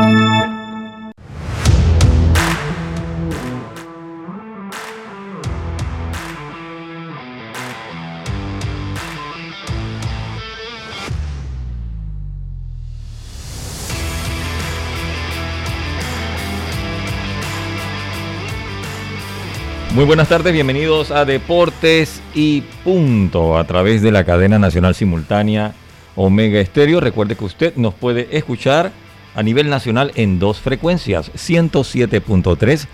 Muy buenas tardes, bienvenidos a Deportes y Punto a través de la cadena nacional simultánea Omega Estéreo. Recuerde que usted nos puede escuchar a nivel nacional en dos frecuencias, 107.3,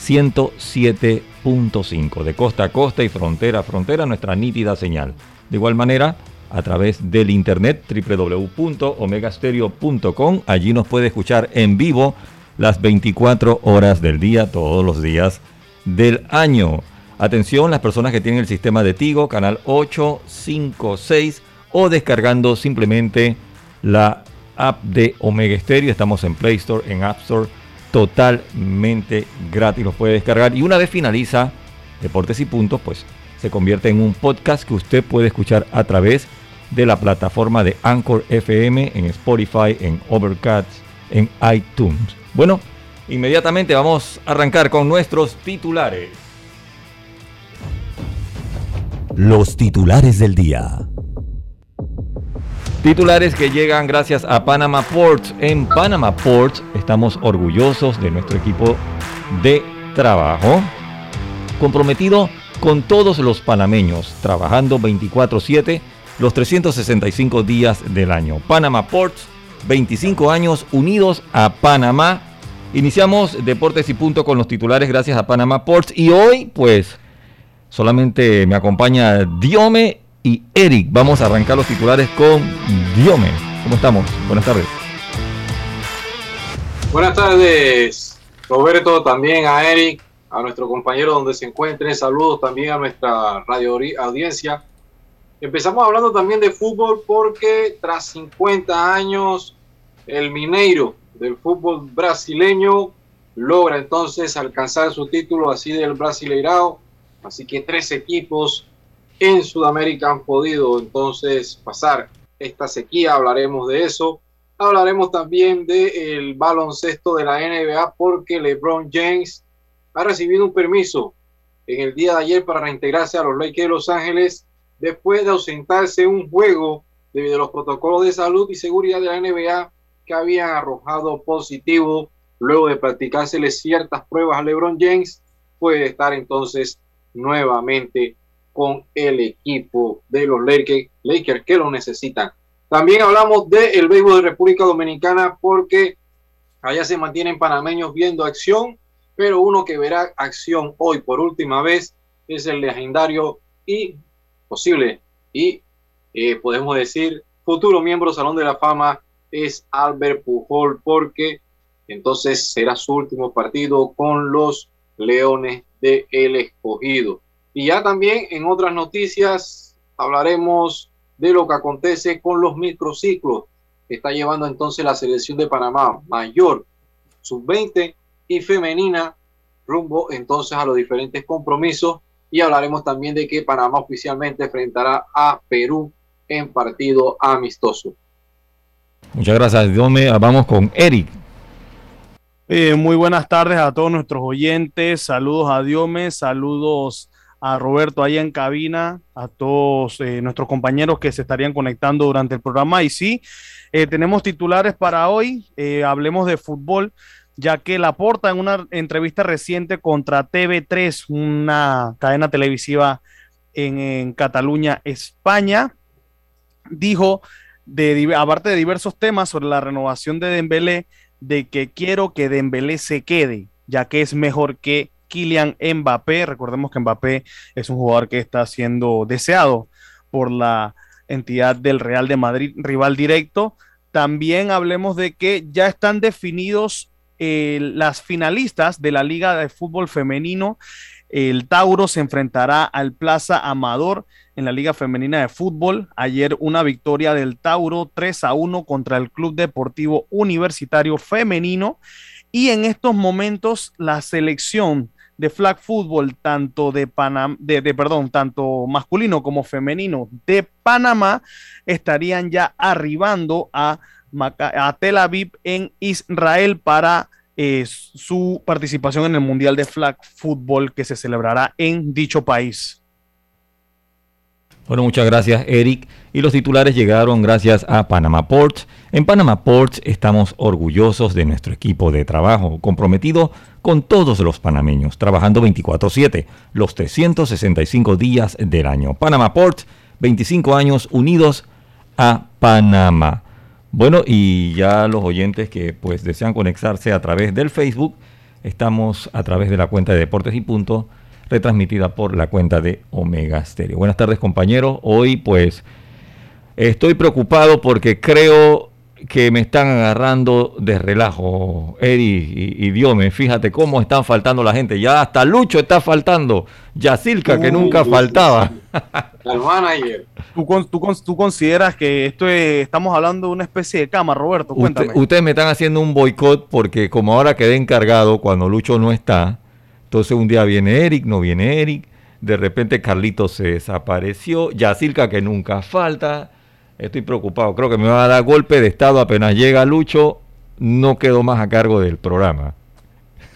107.5, de costa a costa y frontera a frontera, nuestra nítida señal. De igual manera, a través del internet www.omegastereo.com, allí nos puede escuchar en vivo las 24 horas del día, todos los días del año. Atención, las personas que tienen el sistema de Tigo, canal 856 o descargando simplemente la app de Omega Stereo. Estamos en Play Store, en App Store, totalmente gratis. Los puede descargar y una vez finaliza Deportes y Puntos, pues se convierte en un podcast que usted puede escuchar a través de la plataforma de Anchor FM, en Spotify, en Overcast, en iTunes. Bueno, Inmediatamente vamos a arrancar con nuestros titulares. Los titulares del día. Titulares que llegan gracias a Panama Ports. En Panama Ports estamos orgullosos de nuestro equipo de trabajo, comprometido con todos los panameños, trabajando 24/7 los 365 días del año. Panama Ports, 25 años unidos a Panamá Iniciamos Deportes y Punto con los titulares gracias a Panama Ports y hoy pues solamente me acompaña Diome y Eric. Vamos a arrancar los titulares con Diome. ¿Cómo estamos? Buenas tardes. Buenas tardes, Roberto, también a Eric, a nuestro compañero donde se encuentre. Saludos también a nuestra radio audiencia. Empezamos hablando también de fútbol porque tras 50 años el Mineiro del fútbol brasileño logra entonces alcanzar su título así del Brasileirao. Así que tres equipos en Sudamérica han podido entonces pasar esta sequía. Hablaremos de eso. Hablaremos también del baloncesto de la NBA porque LeBron James ha recibido un permiso en el día de ayer para reintegrarse a los Lakers de Los Ángeles después de ausentarse un juego debido a los protocolos de salud y seguridad de la NBA que habían arrojado positivo luego de practicársele ciertas pruebas a LeBron James, puede estar entonces nuevamente con el equipo de los Lakers, que lo necesitan. También hablamos del el béisbol de República Dominicana porque allá se mantienen panameños viendo acción, pero uno que verá acción hoy por última vez es el legendario y posible y eh, podemos decir futuro miembro Salón de la Fama es Albert Pujol porque entonces será su último partido con los Leones de El Escogido. Y ya también en otras noticias hablaremos de lo que acontece con los microciclos que está llevando entonces la selección de Panamá mayor, sub-20 y femenina rumbo entonces a los diferentes compromisos y hablaremos también de que Panamá oficialmente enfrentará a Perú en partido amistoso. Muchas gracias, Diome. Vamos con Eric. Eh, muy buenas tardes a todos nuestros oyentes. Saludos a Diome, saludos a Roberto ahí en cabina, a todos eh, nuestros compañeros que se estarían conectando durante el programa. Y sí, eh, tenemos titulares para hoy. hablemos de fútbol, ya que Laporta en una entrevista reciente contra TV3, una cadena televisiva en Cataluña, España, dijo de, aparte de diversos temas sobre la renovación de Dembélé, de que quiero que Dembélé se quede, ya que es mejor que Kylian Mbappé. Recordemos que Mbappé es un jugador que está siendo deseado por la entidad del Real de Madrid, rival directo. También hablemos de que ya están definidos eh, las finalistas de la Liga de Fútbol Femenino. El Tauro se enfrentará al Plaza Amador en la Liga Femenina de Fútbol. Ayer una victoria del Tauro 3 a 1 contra el Club Deportivo Universitario Femenino. Y en estos momentos la selección de flag football, tanto de Panamá, de, perdón, tanto masculino como femenino de Panamá, estarían ya arribando a, a Tel Aviv en Israel para eh, su participación en el Mundial de Flag Football que se celebrará en dicho país. Bueno, muchas gracias Eric. Y los titulares llegaron gracias a Panama Ports. En Panama Ports estamos orgullosos de nuestro equipo de trabajo, comprometido con todos los panameños, trabajando 24/7, los 365 días del año. Panama Ports, 25 años unidos a Panamá. Bueno, y ya los oyentes que pues desean conectarse a través del Facebook, estamos a través de la cuenta de Deportes y Punto retransmitida por la cuenta de Omega Stereo. Buenas tardes compañeros, hoy pues estoy preocupado porque creo que me están agarrando de relajo, Eddie y, Diome. Fíjate cómo están faltando la gente. Ya hasta Lucho está faltando. Yacilca, que nunca faltaba. ¿Tú, tú, consideras que esto estamos hablando de una especie de cama, Roberto? Cuéntame. ustedes me están haciendo un boicot porque como ahora quedé encargado cuando Lucho no está, entonces un día viene Eric, no viene Eric, de repente Carlitos se desapareció, Yacilca que nunca falta, estoy preocupado, creo que me va a dar golpe de estado apenas llega Lucho, no quedo más a cargo del programa.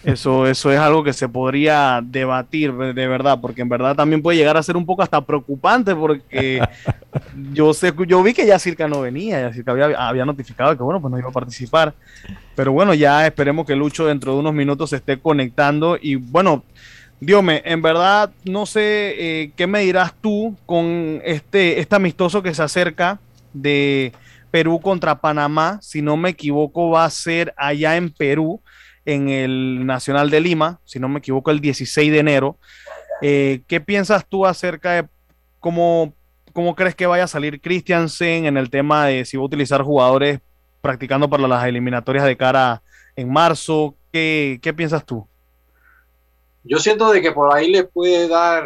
Eso, eso es algo que se podría debatir de verdad, porque en verdad también puede llegar a ser un poco hasta preocupante, porque yo sé, yo vi que ya Circa no venía, ya Circa había, había, notificado que bueno, pues no iba a participar. Pero bueno, ya esperemos que Lucho dentro de unos minutos se esté conectando. Y bueno, Diome, en verdad no sé eh, qué me dirás tú con este, este amistoso que se acerca de Perú contra Panamá. Si no me equivoco, va a ser allá en Perú, en el Nacional de Lima, si no me equivoco, el 16 de enero. Eh, ¿Qué piensas tú acerca de cómo, cómo crees que vaya a salir Christiansen en el tema de si va a utilizar jugadores practicando para las eliminatorias de cara en marzo. ¿Qué, piensas tú? Yo siento de que por ahí le puede dar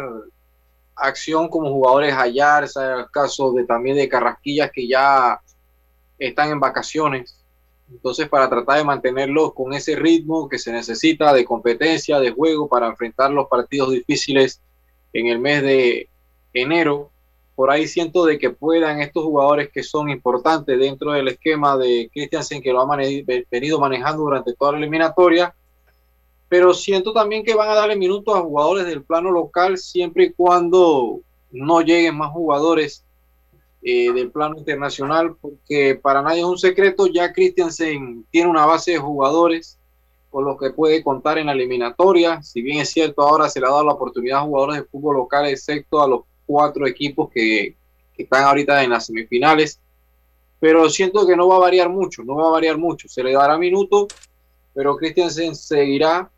acción como jugadores Ayar, el caso de también de Carrasquillas que ya están en vacaciones. Entonces, para tratar de mantenerlos con ese ritmo que se necesita de competencia, de juego, para enfrentar los partidos difíciles en el mes de enero, por ahí siento de que puedan estos jugadores que son importantes dentro del esquema de Christiansen que lo ha venido manejando durante toda la eliminatoria, pero siento también que van a darle minutos a jugadores del plano local siempre y cuando no lleguen más jugadores eh, del plano internacional, porque para nadie es un secreto, ya Christiansen tiene una base de jugadores con los que puede contar en la eliminatoria, si bien es cierto ahora se le ha dado la oportunidad a jugadores de fútbol local, excepto a los cuatro equipos que, están ahorita en las semifinales, pero siento que no va a variar mucho, no va a variar mucho, se le dará minutos, pero Christiansen seguirá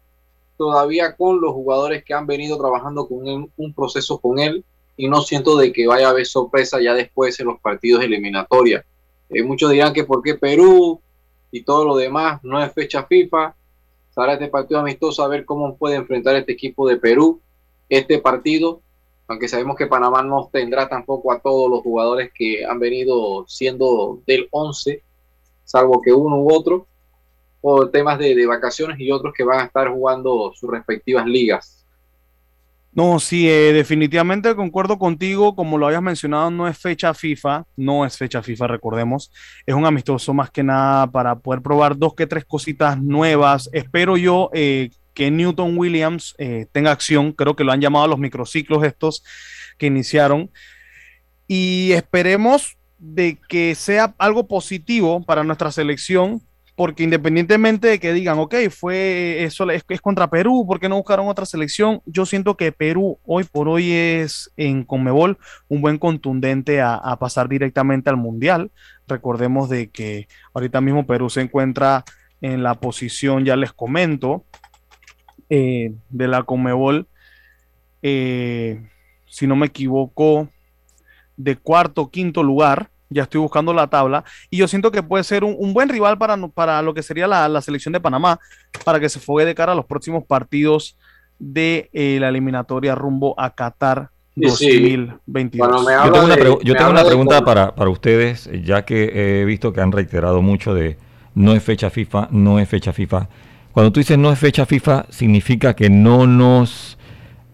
todavía con los jugadores que han venido trabajando con un proceso con él y no siento de que vaya a haber sorpresa ya después en los partidos eliminatorios. Eh, muchos dirán que porque Perú y todo lo demás no es fecha FIFA, será este partido amistoso a ver cómo puede enfrentar este equipo de Perú este partido aunque sabemos que Panamá no tendrá tampoco a todos los jugadores que han venido siendo del 11, salvo que uno u otro, por temas de, vacaciones y otros que van a estar jugando sus respectivas ligas. No, sí, eh, definitivamente concuerdo contigo, como lo habías mencionado, no es fecha FIFA, no es fecha FIFA, recordemos, es un amistoso más que nada para poder probar dos que tres cositas nuevas. Espero yo eh, que Newton Williams eh, tenga acción. Creo que lo han llamado los microciclos estos que iniciaron. Y esperemos de que sea algo positivo para nuestra selección, porque independientemente de que digan, ok, fue eso es, contra Perú, ¿por qué no buscaron otra selección? Yo siento que Perú hoy por hoy es en Conmebol un buen contundente a, pasar directamente al Mundial. Recordemos de que ahorita mismo Perú se encuentra en la posición, ya les comento, eh, de la Conmebol, eh, si no me equivoco, de cuarto, quinto lugar ya estoy buscando la tabla, y yo siento que puede ser un, un buen rival para, para, lo que sería la, la, selección de Panamá, para que se fogue de cara a los próximos partidos de eh, la eliminatoria rumbo a Qatar sí, 2022. Bueno, yo tengo una, de, yo tengo una pregunta de... para, para ustedes, ya que he visto que han reiterado mucho de no es fecha FIFA, no es fecha FIFA. Cuando tú dices no es fecha FIFA, significa que no nos...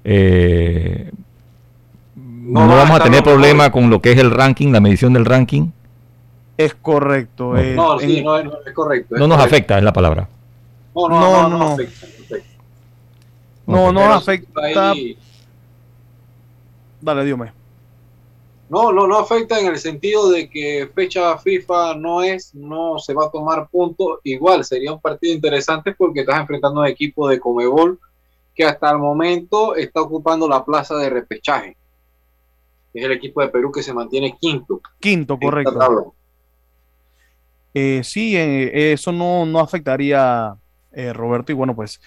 Eh, no, no vamos a tener problema con lo que es el ranking, la medición del ranking. Es correcto. No, eh, no, sí, en, no, no, es correcto. Es no nos correcto. afecta, es la palabra. No, no, no, no, no afecta. No, no afecta. Ahí... Dale, dígame. No, no, no afecta en el sentido de que fecha FIFA no es, no se va a tomar punto. Igual sería un partido interesante porque estás enfrentando a un equipo de Comebol que hasta el momento está ocupando la plaza de repechaje es el equipo de Perú que se mantiene quinto. Quinto, correcto. Eh, sí, eh, eso no, no afectaría, eh, Roberto, y bueno, pues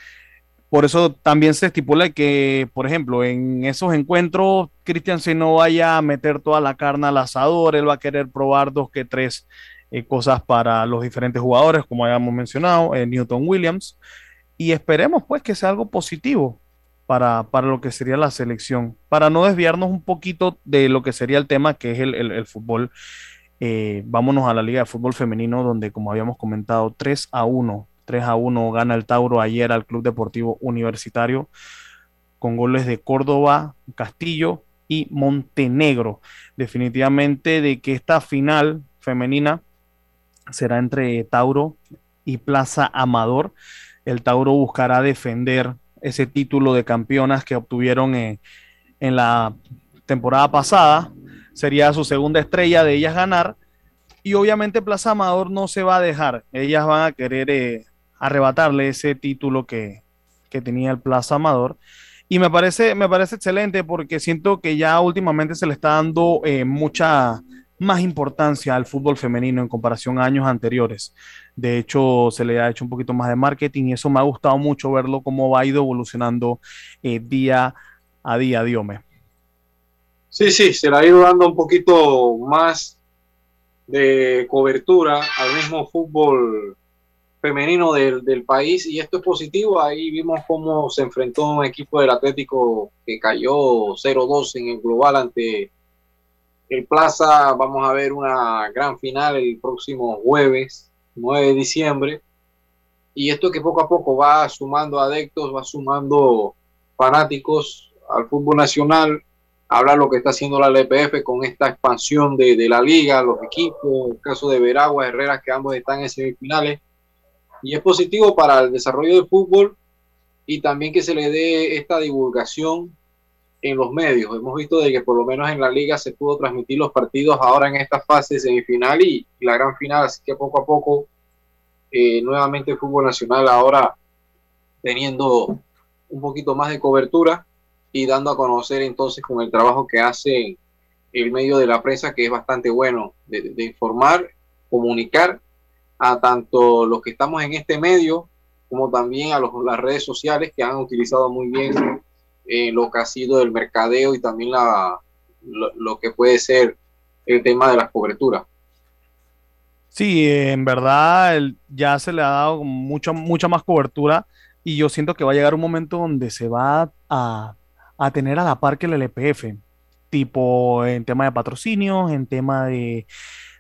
por eso también se estipula que, por ejemplo, en esos encuentros, Cristian se no vaya a meter toda la carne al asador, él va a querer probar dos que tres cosas para los diferentes jugadores, como habíamos mencionado, Newton Williams, y esperemos pues que sea algo positivo, para, para, lo que sería la selección, para no desviarnos un poquito de lo que sería el tema que es el, el, fútbol. Eh, vámonos a la Liga de Fútbol Femenino, donde, como habíamos comentado, 3 a 1, 3 a 1 gana el Tauro ayer al Club Deportivo Universitario, con goles de Córdoba, Castillo y Montenegro. Definitivamente de que esta final femenina será entre Tauro y Plaza Amador. El Tauro buscará defender ese título de campeonas que obtuvieron en, en, la temporada pasada. Sería su segunda estrella de ellas ganar. Y obviamente Plaza Amador no se va a dejar. Ellas van a querer eh, arrebatarle ese título que, que, tenía el Plaza Amador. Y me parece, me parece excelente porque siento que ya últimamente se le está dando eh, mucha más importancia al fútbol femenino en comparación a años anteriores. De hecho, se le ha hecho un poquito más de marketing y eso me ha gustado mucho verlo cómo va ido evolucionando eh, día a día, Diome. Sí, sí, se le ha ido dando un poquito más de cobertura al mismo fútbol femenino del, del, país y esto es positivo. Ahí vimos cómo se enfrentó un equipo del Atlético que cayó 0-2 en el global ante el Plaza. Vamos a ver una gran final el próximo jueves 9 de diciembre. Y esto que poco a poco va sumando adeptos, va sumando fanáticos al fútbol nacional. Habla lo que está haciendo la LPF con esta expansión de, de la liga, los equipos, el caso de Veragua, Herrera, que ambos están en semifinales. Y es positivo para el desarrollo del fútbol y también que se le dé esta divulgación en los medios. Hemos visto de que por lo menos en la liga se pudo transmitir los partidos ahora en esta fase semifinal y la gran final, así que poco a poco eh, nuevamente el fútbol nacional ahora teniendo un poquito más de cobertura y dando a conocer entonces con el trabajo que hace el medio de la prensa que es bastante bueno de, de informar, comunicar a tanto los que estamos en este medio como también a los, las redes sociales que han utilizado muy bien eh, lo que ha sido el mercadeo y también la, lo, lo, que puede ser el tema de las coberturas. Sí, en verdad ya se le ha dado mucha, mucha más cobertura y yo siento que va a llegar un momento donde se va a, a tener a la par que el LPF, tipo en tema de patrocinios, en tema de,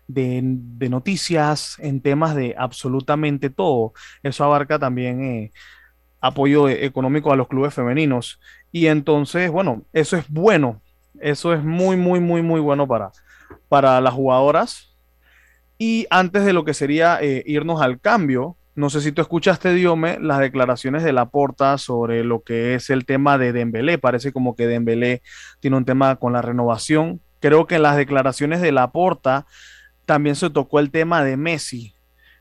de, de, noticias, en temas de absolutamente todo. Eso abarca también eh, apoyo económico a los clubes femeninos. Y entonces, bueno, eso es bueno. Eso es muy, muy, muy, muy bueno para, para las jugadoras. Y antes de lo que sería eh, irnos al cambio, no sé si tú escuchaste, Diome, las declaraciones de Laporta sobre lo que es el tema de Dembélé. Parece como que Dembélé tiene un tema con la renovación. Creo que en las declaraciones de Laporta también se tocó el tema de Messi.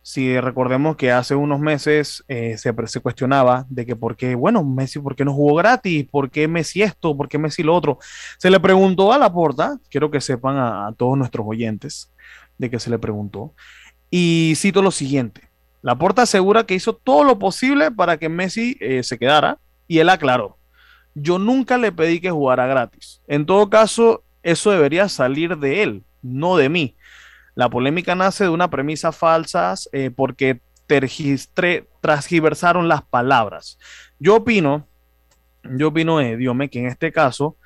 Si recordemos que hace unos meses eh, se, cuestionaba de que por qué, bueno, Messi, ¿por qué no jugó gratis? ¿Por qué Messi esto? ¿Por qué Messi lo otro? Se le preguntó a la porta, quiero que sepan a, todos nuestros oyentes de que se le preguntó, y cito lo siguiente. La porta asegura que hizo todo lo posible para que Messi eh, se quedara y él aclaró, yo nunca le pedí que jugara gratis. En todo caso, eso debería salir de él, no de mí. La polémica nace de una premisa falsa eh, porque transgiversaron las palabras. Yo opino, yo opino, eh, Diome, que en este caso,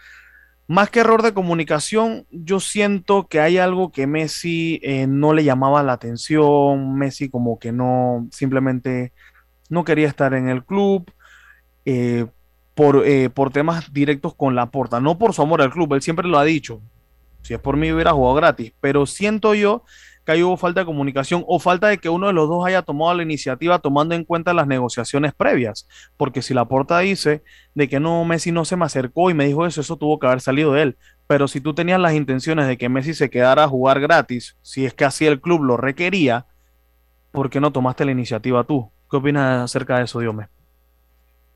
más que error de comunicación, yo siento que hay algo que Messi eh, no le llamaba la atención, Messi como que no, simplemente no quería estar en el club. Eh, por, eh, por temas directos con la porta, no por su amor al club, él siempre lo ha dicho, si es por mí hubiera jugado gratis, pero siento yo que ahí hubo falta de comunicación o falta de que uno de los dos haya tomado la iniciativa tomando en cuenta las negociaciones previas, porque si la porta dice de que no, Messi no se me acercó y me dijo eso, eso tuvo que haber salido de él, pero si tú tenías las intenciones de que Messi se quedara a jugar gratis, si es que así el club lo requería, ¿por qué no tomaste la iniciativa tú? ¿Qué opinas acerca de eso, Diome?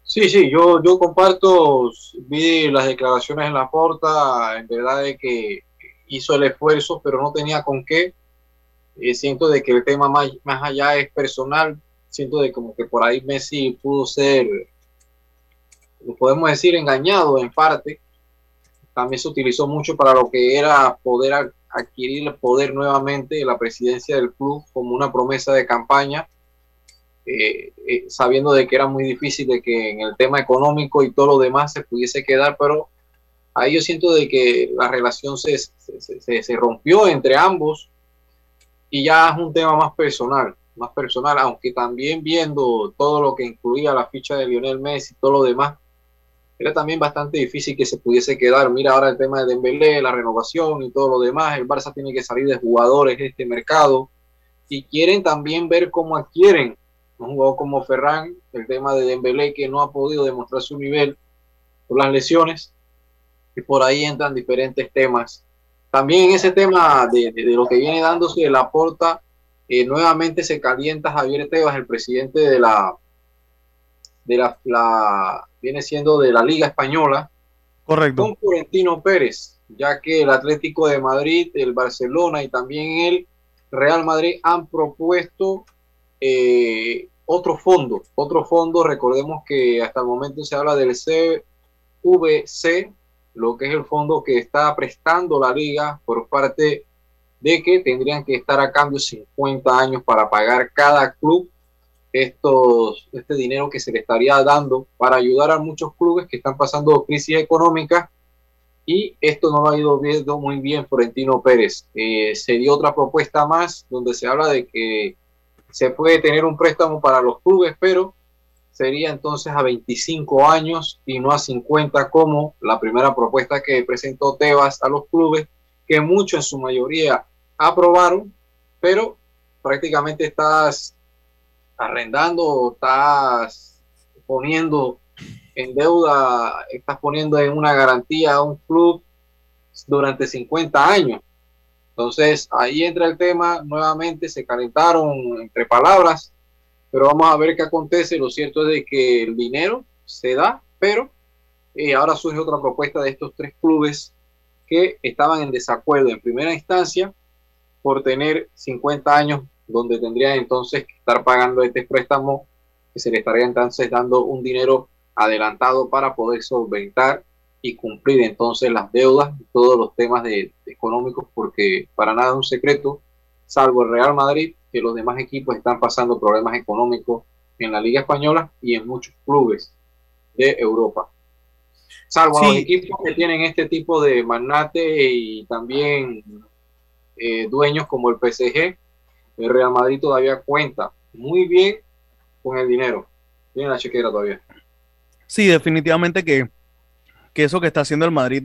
Sí, sí, yo, yo comparto, vi las declaraciones en la porta, en verdad de que hizo el esfuerzo, pero no tenía con qué. Eh, siento de que el tema más, más allá es personal, siento de como que por ahí Messi pudo ser, podemos decir, engañado en parte. También se utilizó mucho para lo que era poder adquirir el poder nuevamente de la presidencia del club como una promesa de campaña eh, eh, sabiendo de que era muy difícil de que en el tema económico y todo lo demás se pudiese quedar, pero ahí yo siento de que la relación se, se, se, rompió entre ambos y ya es un tema más personal, más personal, aunque también viendo todo lo que incluía la ficha de Lionel Messi y todo lo demás, era también bastante difícil que se pudiese quedar. Mira ahora el tema de Dembélé, la renovación y todo lo demás, el Barça tiene que salir de jugadores de este mercado y quieren también ver cómo adquieren un jugador como Ferran, el tema de Dembélé que no ha podido demostrar su nivel por las lesiones, y por ahí entran diferentes temas. También en ese tema de, de, lo que viene dándose de la porta, eh, nuevamente se calienta Javier Tebas, el presidente de la, de la, la, viene siendo de la Liga Española, correcto, con Florentino Pérez, ya que el Atlético de Madrid, el Barcelona y también el Real Madrid han propuesto eh, otro fondo, otro fondo, recordemos que hasta el momento se habla del CVC, lo que es el fondo que está prestando la liga por parte de que tendrían que estar a cambio 50 años para pagar cada club estos, este dinero que se le estaría dando para ayudar a muchos clubes que están pasando crisis económica y esto no lo ha ido viendo muy bien Florentino Pérez. Eh, se dio otra propuesta más donde se habla de que se puede tener un préstamo para los clubes, pero sería entonces a 25 años y no a 50 como la primera propuesta que presentó Tebas a los clubes, que muchos en su mayoría aprobaron, pero prácticamente estás arrendando, estás poniendo en deuda, estás poniendo en una garantía a un club durante 50 años. Entonces ahí entra el tema, nuevamente se calentaron entre palabras, pero vamos a ver qué acontece. Lo cierto es de que el dinero se da, pero eh, ahora surge otra propuesta de estos tres clubes que estaban en desacuerdo en primera instancia por tener 50 años donde tendrían entonces que estar pagando este préstamo que se le estaría entonces dando un dinero adelantado para poder solventar y cumplir entonces las deudas todos los temas de, económicos, porque para nada es un secreto, salvo el Real Madrid, que los demás equipos están pasando problemas económicos en la Liga Española y en muchos clubes de Europa. Salvo los equipos que tienen este tipo de magnate y también eh, dueños como el PSG, el Real Madrid todavía cuenta muy bien con el dinero. Tiene la chequera todavía. Sí, definitivamente que que eso que está haciendo el Madrid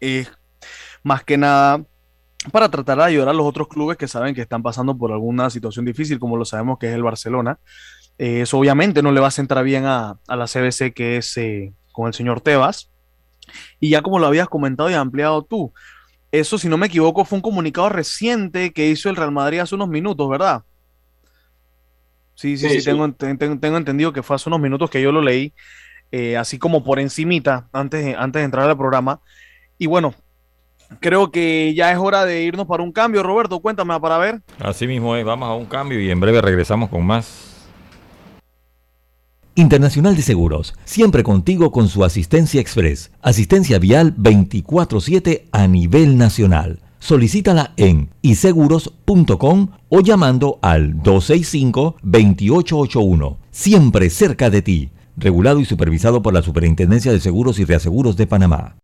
es más que nada para tratar de ayudar a los otros clubes que saben que están pasando por alguna situación difícil, como lo sabemos que es el Barcelona. Eh, eso obviamente no le va a centrar bien a, la CBC, que es eh, con el señor Tebas. Y ya como lo habías comentado y ampliado tú, eso, si no me equivoco, fue un comunicado reciente que hizo el Real Madrid hace unos minutos, ¿verdad? Sí, sí, sí, Tengo, tengo, entendido que fue hace unos minutos que yo lo leí, eh, así como por encimita, antes, antes de entrar al programa. Y bueno, creo que ya es hora de irnos para un cambio. Roberto, cuéntame para ver. Así mismo es, vamos a un cambio y en breve regresamos con más. Internacional de Seguros, siempre contigo con su asistencia express, asistencia vial 24/7 a nivel nacional. Solicítala en iseguros.com o llamando al 265-2881. Siempre cerca de ti. Regulado y supervisado por la Superintendencia de Seguros y Reaseguros de Panamá.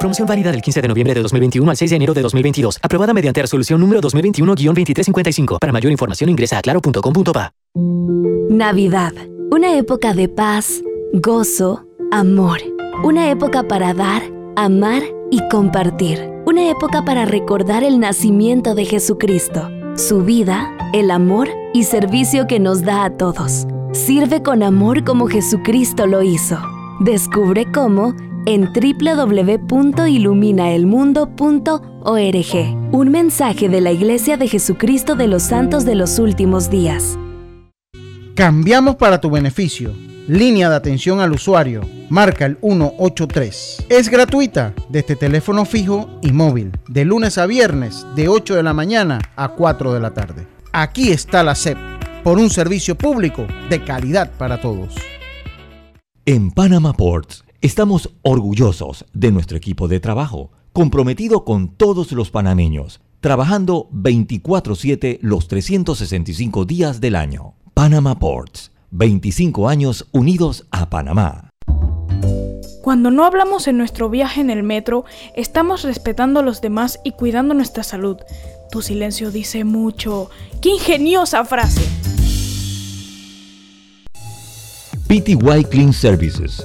Promoción válida del 15 de noviembre de 2021 al 6 de enero de 2022. Aprobada mediante resolución número 2021-2355. Para mayor información ingresa a claro.com.pa. Navidad. Una época de paz, gozo, amor. Una época para dar, amar y compartir. Una época para recordar el nacimiento de Jesucristo, su vida, el amor y servicio que nos da a todos. Sirve con amor como Jesucristo lo hizo. Descubre cómo en www.iluminaelmundo.org. Un mensaje de la Iglesia de Jesucristo de los Santos de los Últimos Días. Cambiamos para tu beneficio. Línea de atención al usuario. Marca el 183. Es gratuita desde teléfono fijo y móvil. De lunes a viernes, de 8 de la mañana a 4 de la tarde. Aquí está la SEP. Por un servicio público de calidad para todos. En Panama Ports Estamos orgullosos de nuestro equipo de trabajo, comprometido con todos los panameños, trabajando 24/7 los 365 días del año. Panama Ports, 25 años unidos a Panamá. Cuando no hablamos en nuestro viaje en el metro, estamos respetando a los demás y cuidando nuestra salud. Tu silencio dice mucho. ¡Qué ingeniosa frase! PTY Clean Services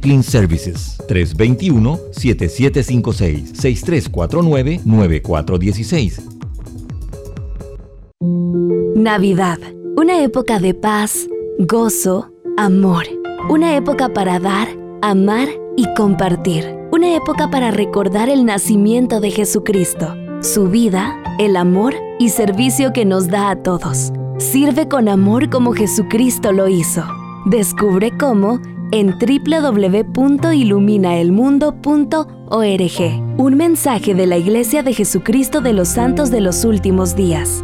Clean Services 321-7756-6349-9416. Navidad, una época de paz, gozo, amor. Una época para dar, amar y compartir. Una época para recordar el nacimiento de Jesucristo, su vida, el amor y servicio que nos da a todos. Sirve con amor como Jesucristo lo hizo. Descubre cómo en www.iluminaelmundo.org. Un mensaje de la Iglesia de Jesucristo de los Santos de los Últimos Días.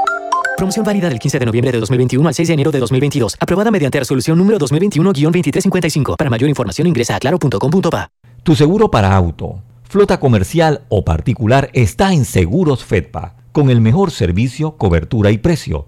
Promoción válida del 15 de noviembre de 2021 al 6 de enero de 2022. Aprobada mediante resolución número 2021-2355. Para mayor información ingresa a claro.com.pa. Tu seguro para auto, flota comercial o particular está en Seguros Fedpa, con el mejor servicio, cobertura y precio.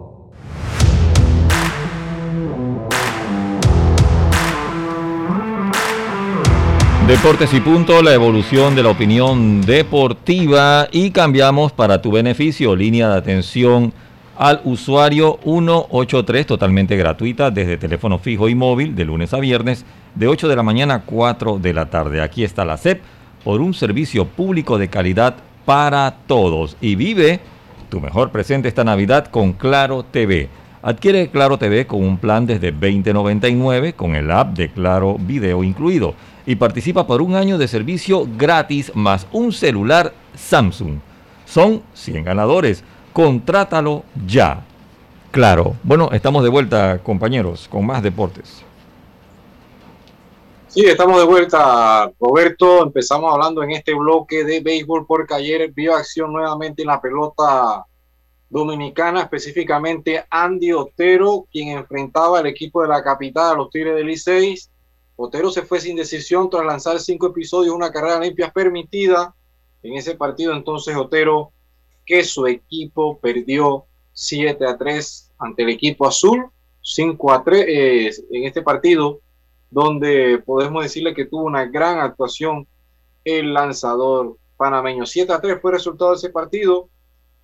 Deportes y Punto, la evolución de la opinión deportiva y cambiamos para tu beneficio, línea de atención al usuario 183 totalmente gratuita desde teléfono fijo y móvil de lunes a viernes de 8 de la mañana a 4 de la tarde. Aquí está la SEP por un servicio público de calidad para todos. Y vive tu mejor presente esta Navidad con Claro TV. Adquiere Claro TV con un plan desde 2099 con el app de Claro Video incluido y participa por un año de servicio gratis más un celular Samsung. Son 100 ganadores. Contrátalo ya. Claro. Bueno, estamos de vuelta, compañeros, con más deportes. Sí, estamos de vuelta, Roberto. Empezamos hablando en este bloque de béisbol porque ayer vio acción nuevamente en la pelota dominicana, específicamente Andy Otero, quien enfrentaba al equipo de la capital, los Tigres del Licey. Otero se fue sin decisión tras lanzar cinco episodios, una carrera limpia permitida. En ese partido, entonces, Otero, que su equipo perdió 7 a 3 ante el equipo azul, 5 a 3 eh, en este partido donde podemos decirle que tuvo una gran actuación el lanzador panameño. 7 a 3 fue el resultado de ese partido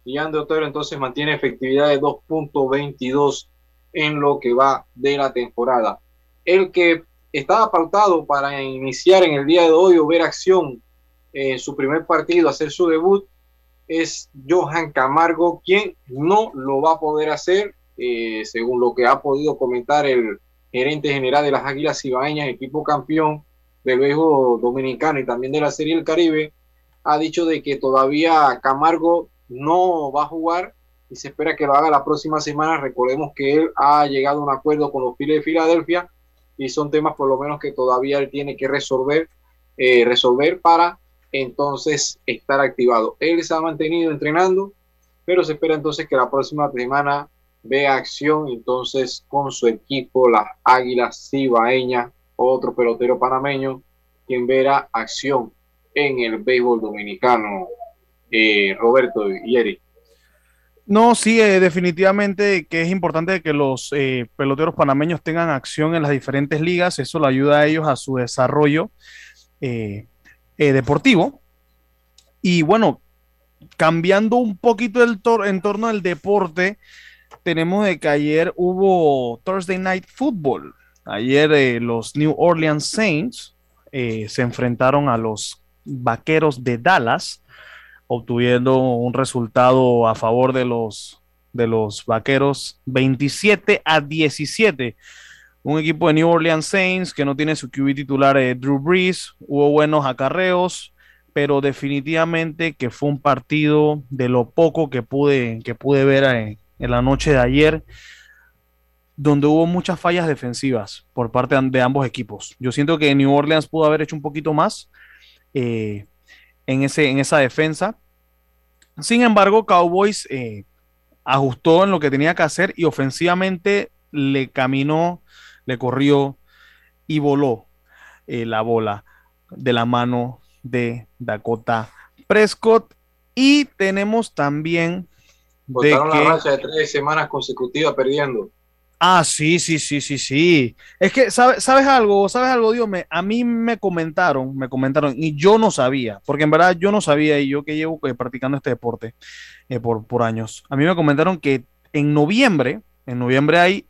y Andy Otero entonces mantiene efectividad de 2.22 en lo que va de la temporada. El que estaba pautado para iniciar en el día de hoy o ver acción en su primer partido, hacer su debut, es Johan Camargo, quien no lo va a poder hacer, eh, según lo que ha podido comentar el gerente general de las Águilas Cibaeñas, equipo campeón del béisbol dominicano y también de la Serie del Caribe, ha dicho de que todavía Camargo no va a jugar y se espera que lo haga la próxima semana. Recordemos que él ha llegado a un acuerdo con los Phillies de Filadelfia y son temas por lo menos que todavía él tiene que resolver, eh, resolver para entonces estar activado. Él se ha mantenido entrenando, pero se espera entonces que la próxima semana vea acción entonces con su equipo, las Águilas Cibaeñas, otro pelotero panameño, quien verá acción en el béisbol dominicano, eh, Roberto y Eric. No, sí, eh, definitivamente que es importante que los eh, peloteros panameños tengan acción en las diferentes ligas, eso le ayuda a ellos a su desarrollo deportivo. Y bueno, cambiando un poquito el entorno del deporte, tenemos de que ayer hubo Thursday Night Football. Ayer eh, los New Orleans Saints eh, se enfrentaron a los Vaqueros de Dallas, obteniendo un resultado a favor de los, de los Vaqueros 27 a 17. Un equipo de New Orleans Saints que no tiene su QB titular eh, Drew Brees, hubo buenos acarreos, pero definitivamente que fue un partido de lo poco que pude, que pude ver en la noche de ayer, donde hubo muchas fallas defensivas por parte de ambos equipos. Yo siento que New Orleans pudo haber hecho un poquito más eh, en, ese, en esa defensa. Sin embargo, Cowboys eh, ajustó en lo que tenía que hacer y ofensivamente le caminó, le corrió y voló eh, la bola de la mano de Dakota Prescott. Y tenemos también Botaron la racha de tres semanas consecutivas perdiendo. Ah, sí, sí, sí, sí, sí. Es que, ¿sabes, algo? ¿Sabes algo, Dios? Me, a mí me comentaron, me comentaron, y yo no sabía, porque en verdad yo no sabía, y yo que llevo eh, practicando este deporte eh, por, por años, a mí me comentaron que en noviembre, en noviembre hay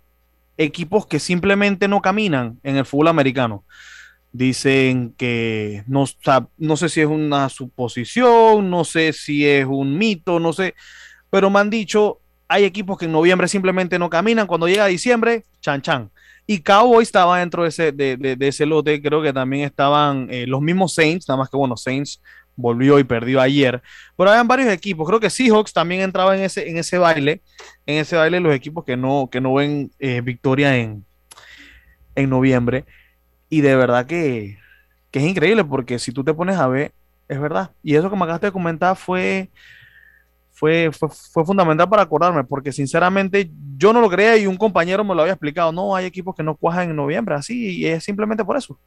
equipos que simplemente no caminan en el fútbol americano. Dicen que no, no sé si es una suposición, no sé si es un mito, no sé pero me han dicho, hay equipos que en noviembre simplemente no caminan, cuando llega diciembre, chan chan. Y Cowboy estaba dentro de ese, de, ese lote, creo que también estaban eh, los mismos Saints, nada más que bueno, Saints volvió y perdió ayer, pero habían varios equipos, creo que Seahawks también entraba en ese, en ese baile, en ese baile los equipos que no, que no ven eh, victoria en, en noviembre, y de verdad que, que es increíble, porque si tú te pones a ver, es verdad, y eso que me acabaste de comentar fue fue, fue, fundamental para acordarme, porque sinceramente yo no lo creía y un compañero me lo había explicado. No, hay equipos que no cuajan en noviembre, así, y es simplemente por eso.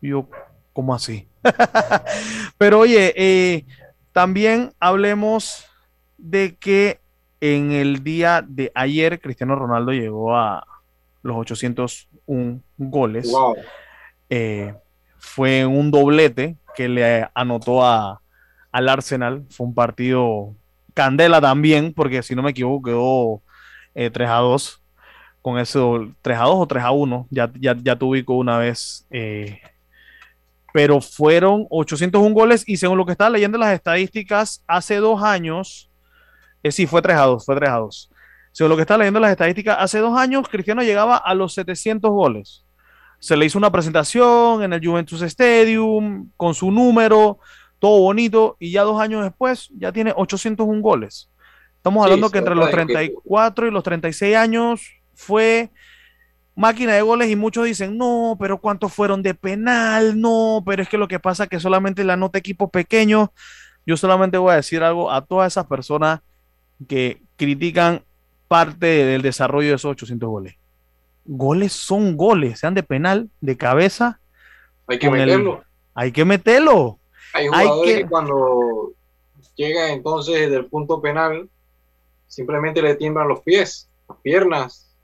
Y yo, ¿cómo así? Pero oye, eh, también hablemos de que en el día de ayer Cristiano Ronaldo llegó a los 801 goles. Eh, fue un doblete que le anotó a, al Arsenal. Fue un partido candela también, porque si no me equivoco quedó 3 eh, a 2. Con eso, 3 a 2 o 3 a 1, ya, ya, ya te ubico una vez. Eh, pero fueron 801 goles y según lo que estaba leyendo las estadísticas, hace dos años, eh, sí, fue 3 a 2, fue 3 a 2. Según lo que estaba leyendo las estadísticas, hace dos años Cristiano llegaba a los 700 goles. Se le hizo una presentación en el Juventus Stadium con su número, todo bonito, y ya dos años después ya tiene 801 goles. Estamos hablando que entre los 34 y los 36 años fue máquina de goles y muchos dicen, no, pero ¿cuántos fueron de penal? No, pero es que lo que pasa es que solamente la nota equipos pequeños. Yo solamente voy a decir algo a todas esas personas que critican parte del desarrollo de esos 800 goles. Goles son goles, sean de penal, de cabeza. Hay que meterlo. hay que meterlo. Hay jugadores que... cuando llega entonces del punto penal, simplemente le tiemblan los pies, las piernas,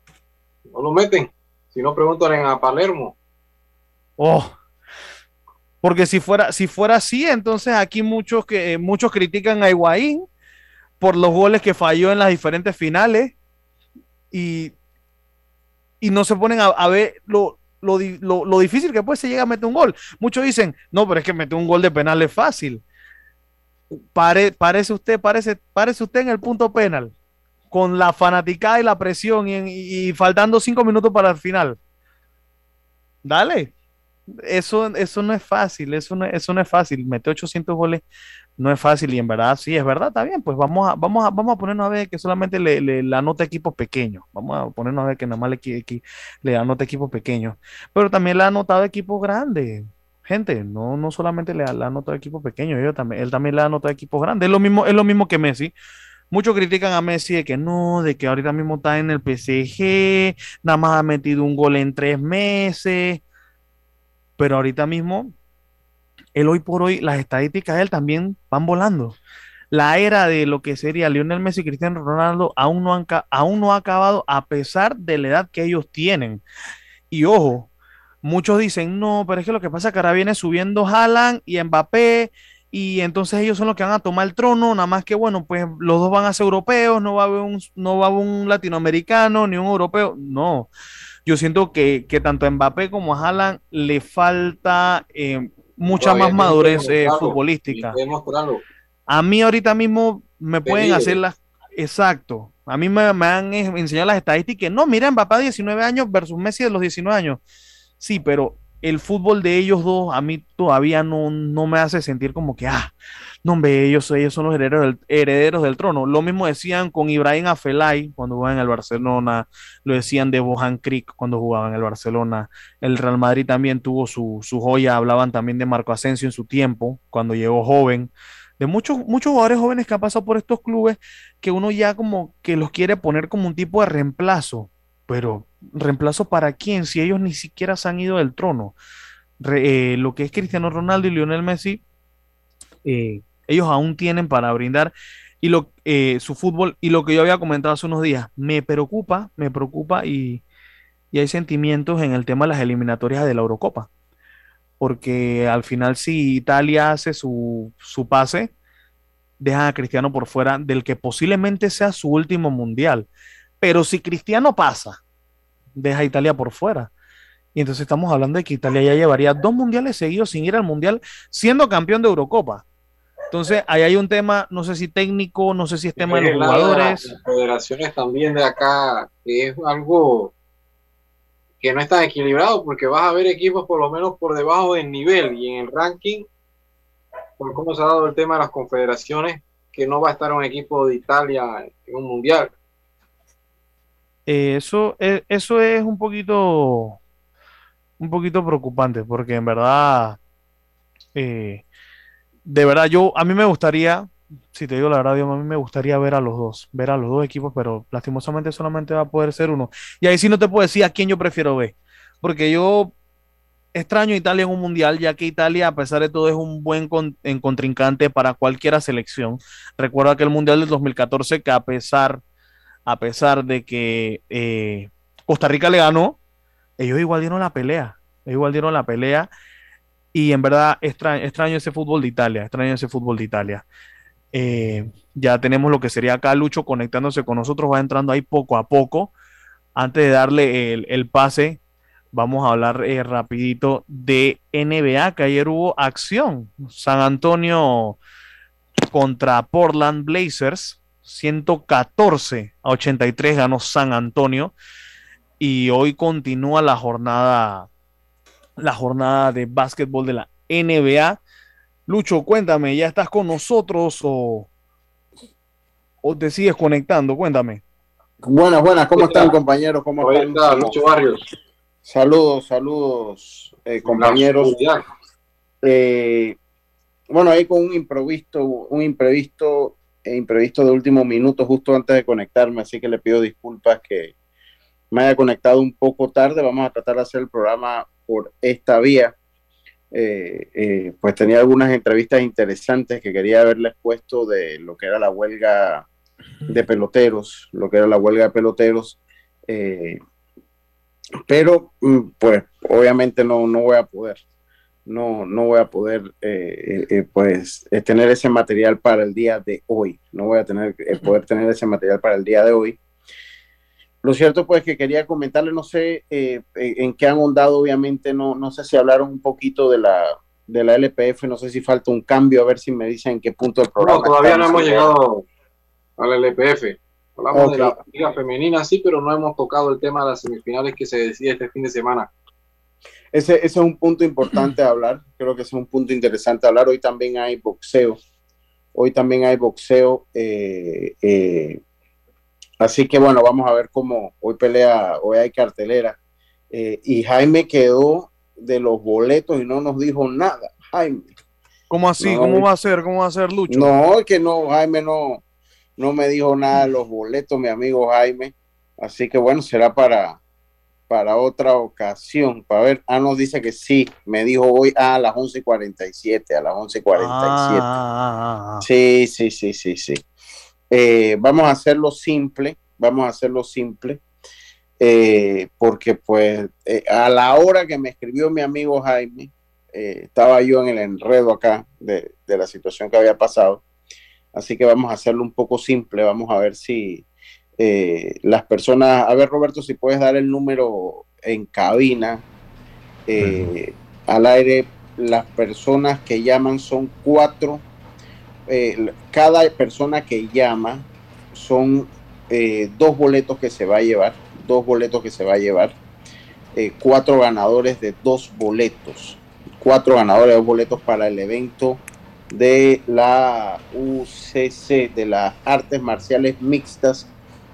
no lo meten. Si no, preguntan a Palermo. Oh, porque si fuera, si fuera así, entonces aquí muchos, que, eh, muchos critican a Higuaín por los goles que falló en las diferentes finales y, y no se ponen a, ver lo, lo, lo, difícil que puede ser llegar a meter un gol. Muchos dicen, no, pero es que meter un gol de penal es fácil. Pare, parece usted, parece, parece usted en el punto penal con la fanaticada y la presión y, faltando cinco minutos para el final. Dale. Eso, eso no es fácil, eso no, eso no es fácil. Mete 800 goles no es fácil y en verdad, sí, es verdad, está bien. Pues vamos a, vamos a, vamos a ponernos a ver que solamente le, le, anota equipos pequeños. Vamos a ponernos a ver que nada más le, le anota equipos pequeños. Pero también le ha anotado equipos grandes gente, no, no solamente le ha, anotado equipos pequeños, yo también, él también le ha anotado equipos grandes. Es lo mismo, es lo mismo que Messi. Muchos critican a Messi de que no, de que ahorita mismo está en el PSG, nada más ha metido un gol en tres meses, pero ahorita mismo, él hoy por hoy, las estadísticas de él también van volando. La era de lo que sería Lionel Messi y Cristiano Ronaldo aún no, han, aún no ha acabado a pesar de la edad que ellos tienen. Y ojo, muchos dicen, no, pero es que lo que pasa es que ahora viene subiendo Haaland y Mbappé y entonces ellos son los que van a tomar el trono, nada más que bueno, pues los dos van a ser europeos, no va a haber un, no va a haber un latinoamericano ni un europeo, no. Yo siento que, tanto a Mbappé como a Haaland le falta eh, mucha más madurez eh, futbolística. A mí ahorita mismo me pueden hacer las... Exacto. A mí me, me han enseñado las estadísticas. No, mira, Mbappé 19 años versus Messi de los 19 años. Sí, pero el fútbol de ellos dos a mí todavía no, no me hace sentir como que, ah, no, hombre, ellos, ellos son los herederos del, herederos del trono. Lo mismo decían con Ibrahim Afelay cuando jugaba en el Barcelona, lo decían de Bohan Creek cuando jugaba en el Barcelona. El Real Madrid también tuvo su, su joya, hablaban también de Marco Asensio en su tiempo, cuando llegó joven. De muchos, muchos jugadores jóvenes que han pasado por estos clubes que uno ya como que los quiere poner como un tipo de reemplazo pero reemplazo para quién si ellos ni siquiera se han ido del trono. Eh, lo que es Cristiano Ronaldo y Lionel Messi, eh, ellos aún tienen para brindar y lo, eh, su fútbol y lo que yo había comentado hace unos días, me preocupa, me preocupa y, y hay sentimientos en el tema de las eliminatorias de la Eurocopa. Porque al final si Italia hace su, su pase, dejan a Cristiano por fuera del que posiblemente sea su último mundial. Pero si Cristiano pasa, deja a Italia por fuera. Y entonces estamos hablando de que Italia ya llevaría dos mundiales seguidos sin ir al mundial, siendo campeón de Eurocopa. Entonces, ahí hay un tema, no sé si técnico, no sé si es tema de los jugadores. Las federaciones también de acá, que es algo que no está equilibrado, porque vas a ver equipos por lo menos por debajo del nivel y en el ranking, por cómo se ha dado el tema de las confederaciones, que no va a estar un equipo de Italia en un mundial. Eh, eso, es, eso es un poquito, un poquito preocupante, porque en verdad, eh, de verdad, yo, a mí me gustaría, si te digo la verdad, a mí me gustaría ver a los dos, ver a los dos equipos, pero lastimosamente solamente va a poder ser uno. Y ahí sí no te puedo decir a quién yo prefiero ver, porque yo extraño Italia en un mundial, ya que Italia, a pesar de todo, es un buen contrincante para cualquier selección. Recuerda que el mundial del 2014, que a pesar, a pesar de que eh, Costa Rica le ganó, ellos igual dieron la pelea. Ellos igual dieron la pelea. Y en verdad extraño, extraño ese fútbol de Italia, extraño ese fútbol de Italia. Eh, ya tenemos lo que sería acá Lucho conectándose con nosotros, va entrando ahí poco a poco. Antes de darle el, pase, vamos a hablar eh, rapidito de NBA, que ayer hubo acción. San Antonio contra Portland Blazers, 114 a 83 ganó San Antonio y hoy continúa la jornada la jornada de básquetbol de la NBA. Lucho, cuéntame, ¿ya estás con nosotros o, o te sigues conectando? Cuéntame. Buenas, buenas, ¿cómo están compañeros? ¿Cómo están? Lucho Barrios. Saludos, saludos, eh, compañeros. Eh, bueno, ahí con un imprevisto, un imprevisto, imprevisto de último minuto, justo antes de conectarme, así que le pido disculpas que me haya conectado un poco tarde. Vamos a tratar de hacer el programa por esta vía. Eh, eh, pues tenía algunas entrevistas interesantes que quería haberles puesto de lo que era la huelga de peloteros, lo que era la huelga de peloteros, eh, pero mm, pues obviamente no, no voy a poder, no, no voy a poder pues tener ese material para el día de hoy, no voy a tener poder tener ese material para el día de hoy. Lo cierto pues que quería comentarle, no sé eh, en qué han ondado, obviamente, no, no sé si hablaron un poquito de la, de la LPF, no sé si falta un cambio, a ver si me dicen en qué punto el programa. No, todavía no hemos llegado a la LPF. Hablamos de la liga femenina, sí, pero no hemos tocado el tema de las semifinales que se decide este fin de semana. Ese, ese es un punto importante a hablar, creo que es un punto interesante a hablar. Hoy también hay boxeo, hoy también hay boxeo. Eh, eh, Así que bueno, vamos a ver cómo hoy pelea, hoy hay cartelera. Eh, y Jaime quedó de los boletos y no nos dijo nada. Jaime. ¿Cómo así? ¿Cómo va a ser? ¿Cómo va a ser Lucho? No, es que no, Jaime no, no me dijo nada de los boletos, mi amigo Jaime. Así que bueno, será para, para otra ocasión. Para ver, ah, nos dice que sí, me dijo hoy a las 11.47, a las 11.47. Ah, ah, ah, sí, sí, sí, sí, sí. Eh, vamos a hacerlo simple, vamos a hacerlo simple, eh, porque pues eh, a la hora que me escribió mi amigo Jaime, estaba yo en el enredo acá de, la situación que había pasado, así que vamos a hacerlo un poco simple, vamos a ver si las personas, a ver Roberto, si puedes dar el número en cabina, al aire, las personas que llaman son cuatro eh, cada persona que llama son eh, dos boletos que se va a llevar, dos boletos que se va a llevar, eh, cuatro ganadores de dos boletos, cuatro ganadores de dos boletos para el evento de la UCC, de las artes marciales mixtas,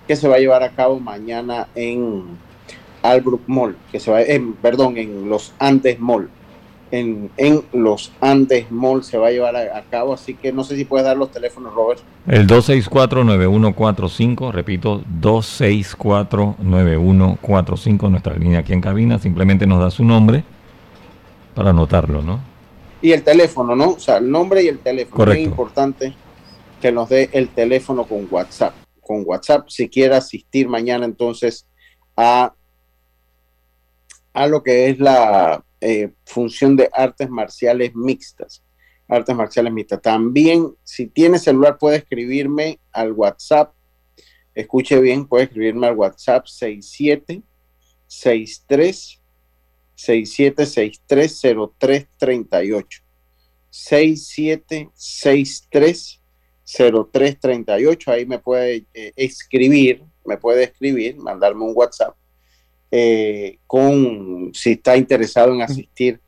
que se va a llevar a cabo mañana en Albrook Mall, que se va, en, perdón, en los Andes Mall en, los Andes Mall se va a llevar a, cabo, así que no sé si puedes dar los teléfonos, Robert. El 264-9145, repito, 264-9145, nuestra línea aquí en cabina, simplemente nos da su nombre para anotarlo, ¿no? Y el teléfono, ¿no? O sea, el nombre y el teléfono. Es importante que nos dé el teléfono con WhatsApp. Con WhatsApp, si quiere asistir mañana entonces a, a lo que es la eh, función de artes marciales mixtas. Artes marciales mixtas. También, si tiene celular, puede escribirme al WhatsApp. Escuche bien, puede escribirme al WhatsApp 6763 67630338. 6763 0338. Ahí me puede eh, escribir, me puede escribir, mandarme un WhatsApp eh, con si está interesado en asistir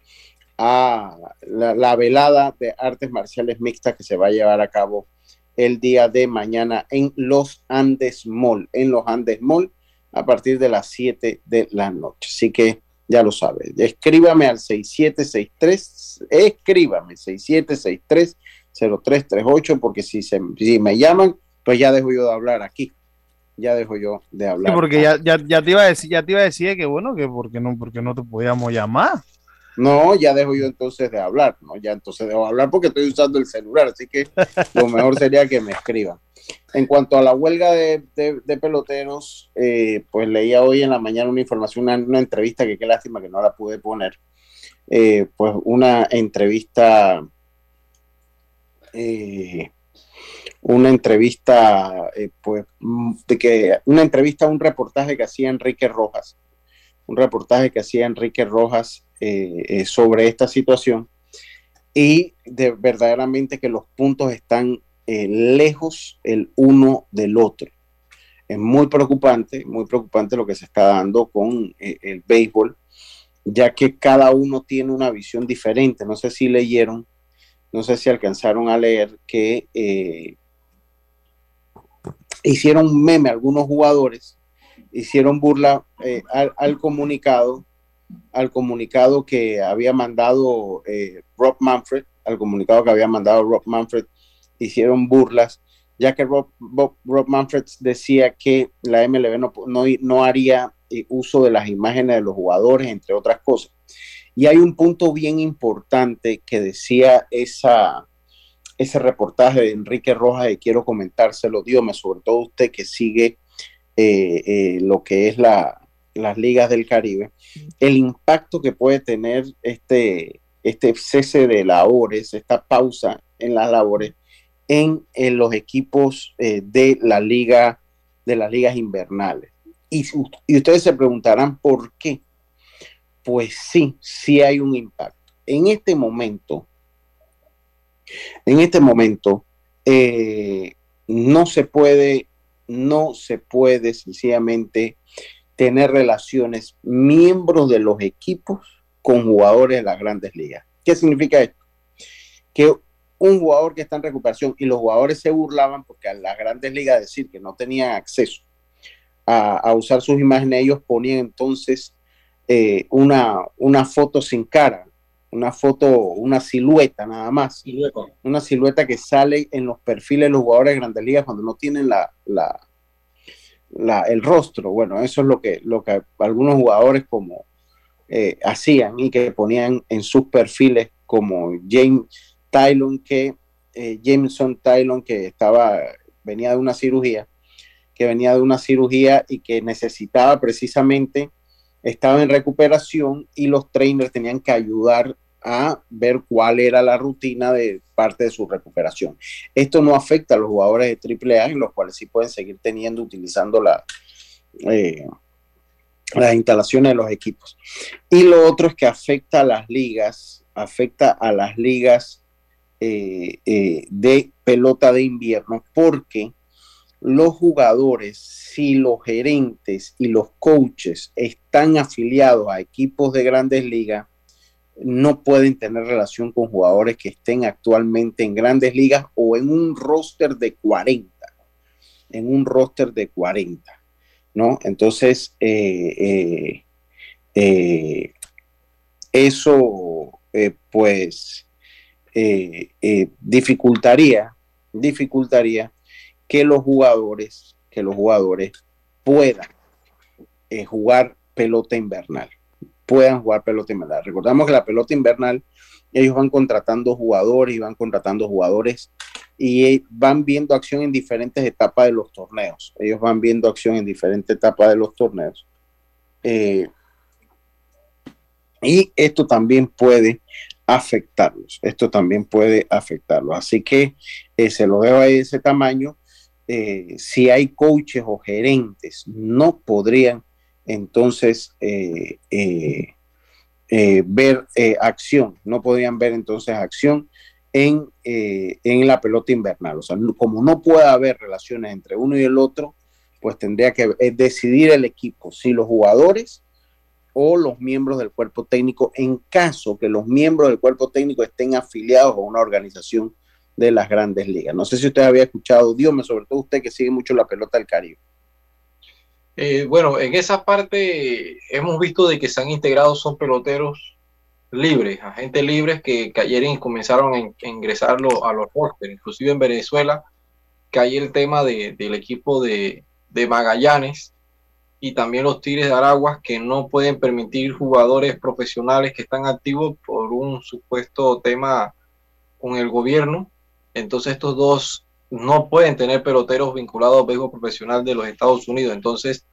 a la, velada de artes marciales mixtas que se va a llevar a cabo el día de mañana en Los Andes Mall, en Los Andes Mall, a partir de las 7 de la noche. Así que ya lo sabe, escríbame al 6763, escríbame 6763-0338, porque si, se, si me llaman, pues ya dejo yo de hablar aquí ya dejo yo de hablar. porque ya, ya, ya, te iba a decir, ya te iba a decir que bueno, que porque no, porque no te podíamos llamar. No, ya dejo yo entonces de hablar, ¿no? Ya entonces dejo de hablar porque estoy usando el celular, así que lo mejor sería que me escriban. En cuanto a la huelga de, peloteros, eh, pues leía hoy en la mañana una información, una, entrevista que qué lástima que no la pude poner, eh, pues una entrevista, eh, una entrevista, pues, de que, una entrevista, un reportaje que hacía Enrique Rojas, un reportaje que hacía Enrique Rojas sobre esta situación y de verdaderamente que los puntos están eh, lejos el uno del otro. Es muy preocupante, muy preocupante lo que se está dando con eh, el béisbol, ya que cada uno tiene una visión diferente. No sé si leyeron, no sé si alcanzaron a leer que eh, hicieron meme algunos jugadores, hicieron burla al, al, comunicado, al comunicado que había mandado Rob Manfred, al comunicado que había mandado Rob Manfred hicieron burlas, ya que Rob, Manfred decía que la MLB no, no, haría eh, uso de las imágenes de los jugadores, entre otras cosas. Y hay un punto bien importante que decía esa, ese reportaje de Enrique Rojas y quiero comentárselo, me sobre todo usted que sigue eh, eh, lo que es la, las ligas del Caribe, el impacto que puede tener este, este cese de labores, esta pausa en las labores, en, los equipos eh, de la liga, de las ligas invernales. Y, y ustedes se preguntarán por qué. Pues sí, sí hay un impacto. En este momento, en este momento, eh, no se puede, no se puede sencillamente tener relaciones miembros de los equipos con jugadores de las grandes ligas. ¿Qué significa esto? Que un jugador que está en recuperación y los jugadores se burlaban porque a las grandes ligas decir que no tenían acceso a, usar sus imágenes, ellos ponían entonces eh, una, una foto sin cara, una foto, una silueta nada más, una silueta que sale en los perfiles de los jugadores de grandes ligas cuando no tienen la, la, el rostro. Bueno, eso es lo que, lo que algunos jugadores como eh, hacían y que ponían en sus perfiles como James Tylon que eh, Jameson Tylon que estaba venía de una cirugía que venía de una cirugía y que necesitaba precisamente estaba en recuperación y los trainers tenían que ayudar a ver cuál era la rutina de parte de su recuperación. Esto no afecta a los jugadores de AAA, en los cuales sí pueden seguir teniendo, utilizando eh, las instalaciones de los equipos. Y lo otro es que afecta a las ligas, afecta a las ligas eh, eh, de pelota de invierno porque los jugadores, si los gerentes y los coaches están afiliados a equipos de grandes ligas, no pueden tener relación con jugadores que estén actualmente en grandes ligas o en un roster de 40, en un roster de 40, ¿no? Entonces, eh, eso, pues, eh, eh, dificultaría, dificultaría que los jugadores, que los jugadores puedan eh, jugar pelota invernal, puedan jugar pelota invernal. Recordamos que la pelota invernal, ellos van contratando jugadores y van contratando jugadores y van viendo acción en diferentes etapas de los torneos. Ellos van viendo acción en diferentes etapas de los torneos. y esto también puede afectarlos. Esto también puede afectarlos. Así que eh, se lo veo de ese tamaño. Eh, si hay coaches o gerentes, no podrían entonces eh, ver acción, no podrían ver entonces acción en, en la pelota invernal. O sea, como no puede haber relaciones entre uno y el otro, pues tendría que decidir el equipo, si los jugadores o los miembros del cuerpo técnico en caso que los miembros del cuerpo técnico estén afiliados a una organización de las grandes ligas. No sé si usted había escuchado, Dios sobre todo usted que sigue mucho la pelota del Caribe. Eh, bueno, en esa parte hemos visto de que se han integrado son peloteros libres, agentes libres que, que ayer comenzaron a, ingresar a los rosters, inclusive en Venezuela, que hay el tema del equipo de, de Magallanes, y también los Tigres de Araguas que no pueden permitir jugadores profesionales que están activos por un supuesto tema con el gobierno. Entonces estos dos no pueden tener peloteros vinculados al béisbol profesional de los Estados Unidos. Entonces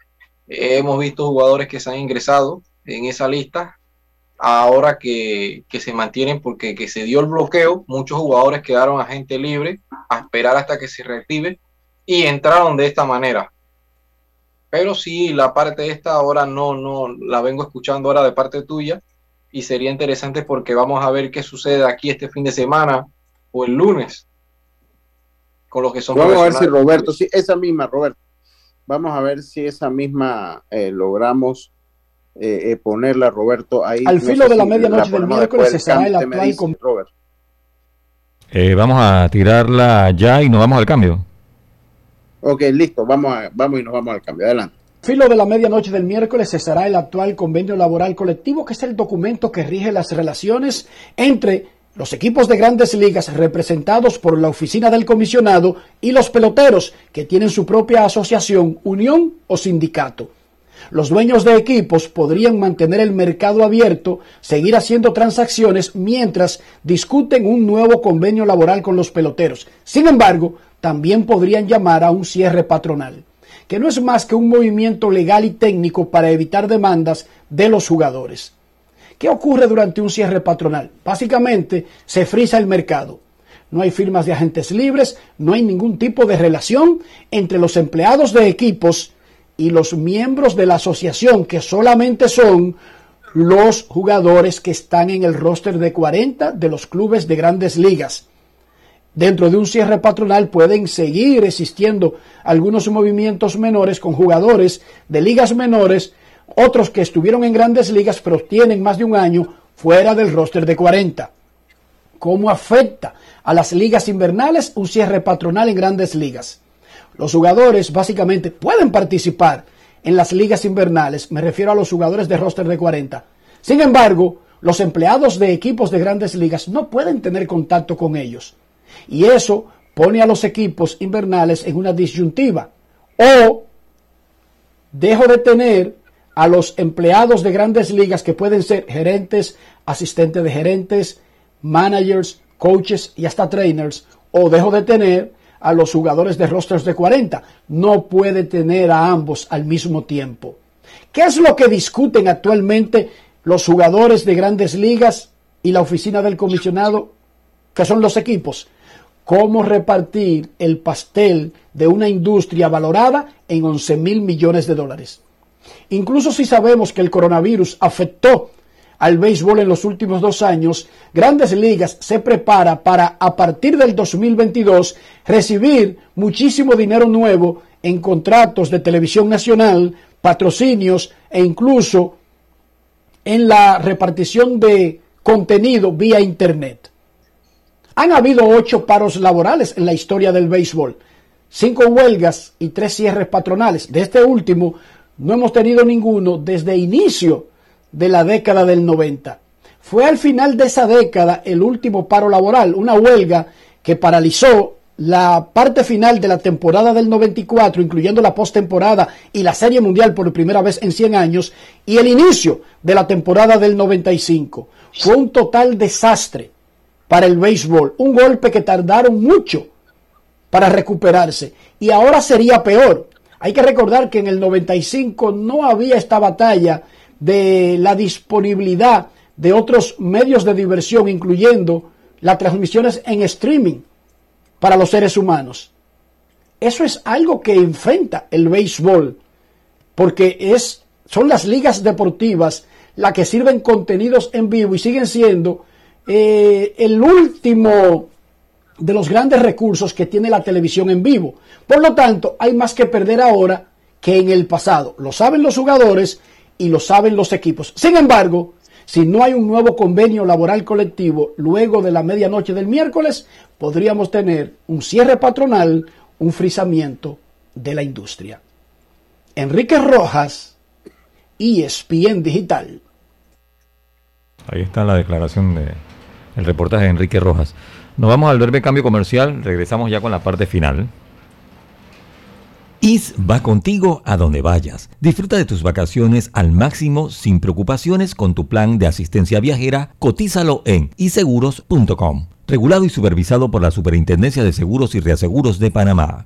hemos visto jugadores que se han ingresado en esa lista ahora que, que, se mantienen porque que se dio el bloqueo, muchos jugadores quedaron a gente libre a esperar hasta que se reactive y entraron de esta manera. Pero sí, la parte esta ahora no, no, la vengo escuchando ahora de parte tuya y sería interesante porque vamos a ver qué sucede aquí este fin de semana o el lunes con los que son. Vamos a ver si Roberto, sí, esa misma, Roberto. Vamos a ver si esa misma eh, logramos eh, eh, ponerla, Roberto, ahí. Al filo de la medianoche del miércoles se será el actual con... Robert. Eh, vamos a tirarla ya y nos vamos al cambio. Ok, listo, vamos, a, vamos y nos vamos al cambio. Adelante. Filo de la medianoche del miércoles cesará el actual convenio laboral colectivo, que es el documento que rige las relaciones entre los equipos de grandes ligas representados por la oficina del comisionado y los peloteros que tienen su propia asociación, unión o sindicato. Los dueños de equipos podrían mantener el mercado abierto, seguir haciendo transacciones mientras discuten un nuevo convenio laboral con los peloteros. Sin embargo, también podrían llamar a un cierre patronal, que no es más que un movimiento legal y técnico para evitar demandas de los jugadores. ¿Qué ocurre durante un cierre patronal? Básicamente se frisa el mercado. No hay firmas de agentes libres, no hay ningún tipo de relación entre los empleados de equipos y los miembros de la asociación, que solamente son los jugadores que están en el roster de 40 de los clubes de grandes ligas. Dentro de un cierre patronal pueden seguir existiendo algunos movimientos menores con jugadores de ligas menores, otros que estuvieron en grandes ligas pero tienen más de un año fuera del roster de 40. ¿Cómo afecta a las ligas invernales un cierre patronal en grandes ligas? Los jugadores básicamente pueden participar en las ligas invernales, me refiero a los jugadores de roster de 40. Sin embargo, los empleados de equipos de grandes ligas no pueden tener contacto con ellos. Y eso pone a los equipos invernales en una disyuntiva. O dejo de tener a los empleados de grandes ligas que pueden ser gerentes, asistentes de gerentes, managers, coaches y hasta trainers. O dejo de tener a los jugadores de rostros de 40. No puede tener a ambos al mismo tiempo. ¿Qué es lo que discuten actualmente los jugadores de grandes ligas y la oficina del comisionado, que son los equipos? Cómo repartir el pastel de una industria valorada en 11 mil millones de dólares. Incluso si sabemos que el coronavirus afectó al béisbol en los últimos dos años, Grandes Ligas se prepara para, a partir del 2022, recibir muchísimo dinero nuevo en contratos de televisión nacional, patrocinios e incluso en la repartición de contenido vía Internet. Han habido ocho paros laborales en la historia del béisbol, cinco huelgas y tres cierres patronales. De este último, no hemos tenido ninguno desde inicio de la década del 90. Fue al final de esa década el último paro laboral, una huelga que paralizó la parte final de la temporada del 94, incluyendo la postemporada y la Serie Mundial por primera vez en 100 años, y el inicio de la temporada del 95. Fue un total desastre para el béisbol, un golpe que tardaron mucho para recuperarse, y ahora sería peor. Hay que recordar que en el 95 no había esta batalla de la disponibilidad de otros medios de diversión, incluyendo las transmisiones en streaming para los seres humanos. Eso es algo que enfrenta el béisbol, porque es, son las ligas deportivas las que sirven contenidos en vivo y siguen siendo eh, el último de los grandes recursos que tiene la televisión en vivo. Por lo tanto, hay más que perder ahora que en el pasado. Lo saben los jugadores y lo saben los equipos. Sin embargo, si no hay un nuevo convenio laboral colectivo luego de la medianoche del miércoles, podríamos tener un cierre patronal, un frisamiento de la industria. Enrique Rojas, ESPN Digital. Ahí está la declaración de el reportaje de Enrique Rojas. Nos vamos al breve cambio comercial, regresamos ya con la parte final. IS va contigo a donde vayas. Disfruta de tus vacaciones al máximo sin preocupaciones con tu plan de asistencia viajera. Cotízalo en iseguros.com. Regulado y supervisado por la Superintendencia de Seguros y Reaseguros de Panamá.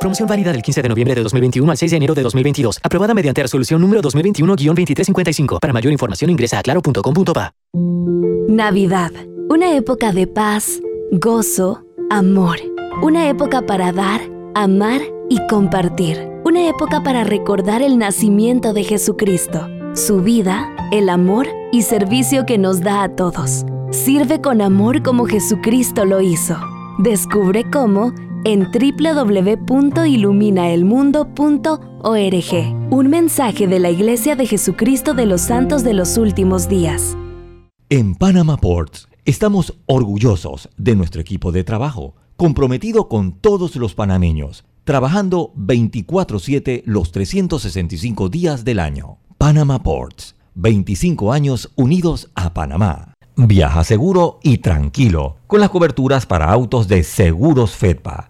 Promoción válida del 15 de noviembre de 2021 al 6 de enero de 2022. Aprobada mediante resolución número 2021-2355. Para mayor información ingresa a claro.com.pa. Navidad. Una época de paz, gozo, amor. Una época para dar, amar y compartir. Una época para recordar el nacimiento de Jesucristo, su vida, el amor y servicio que nos da a todos. Sirve con amor como Jesucristo lo hizo. Descubre cómo en www.iluminaelmundo.org. Un mensaje de la Iglesia de Jesucristo de los Santos de los Últimos Días. En Panama Ports estamos orgullosos de nuestro equipo de trabajo, comprometido con todos los panameños, trabajando 24/7 los 365 días del año. Panama Ports, 25 años unidos a Panamá. Viaja seguro y tranquilo con las coberturas para autos de Seguros Fedpa.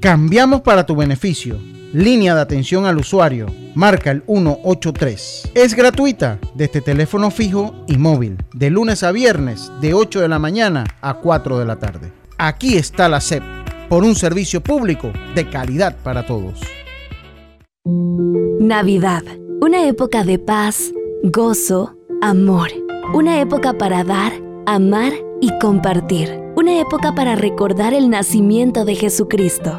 Cambiamos para tu beneficio. Línea de atención al usuario. Marca el 183. Es gratuita desde teléfono fijo y móvil, de lunes a viernes, de 8 de la mañana a 4 de la tarde. Aquí está la SEP, por un servicio público de calidad para todos. Navidad, una época de paz, gozo, amor. Una época para dar, amar y compartir. Una época para recordar el nacimiento de Jesucristo,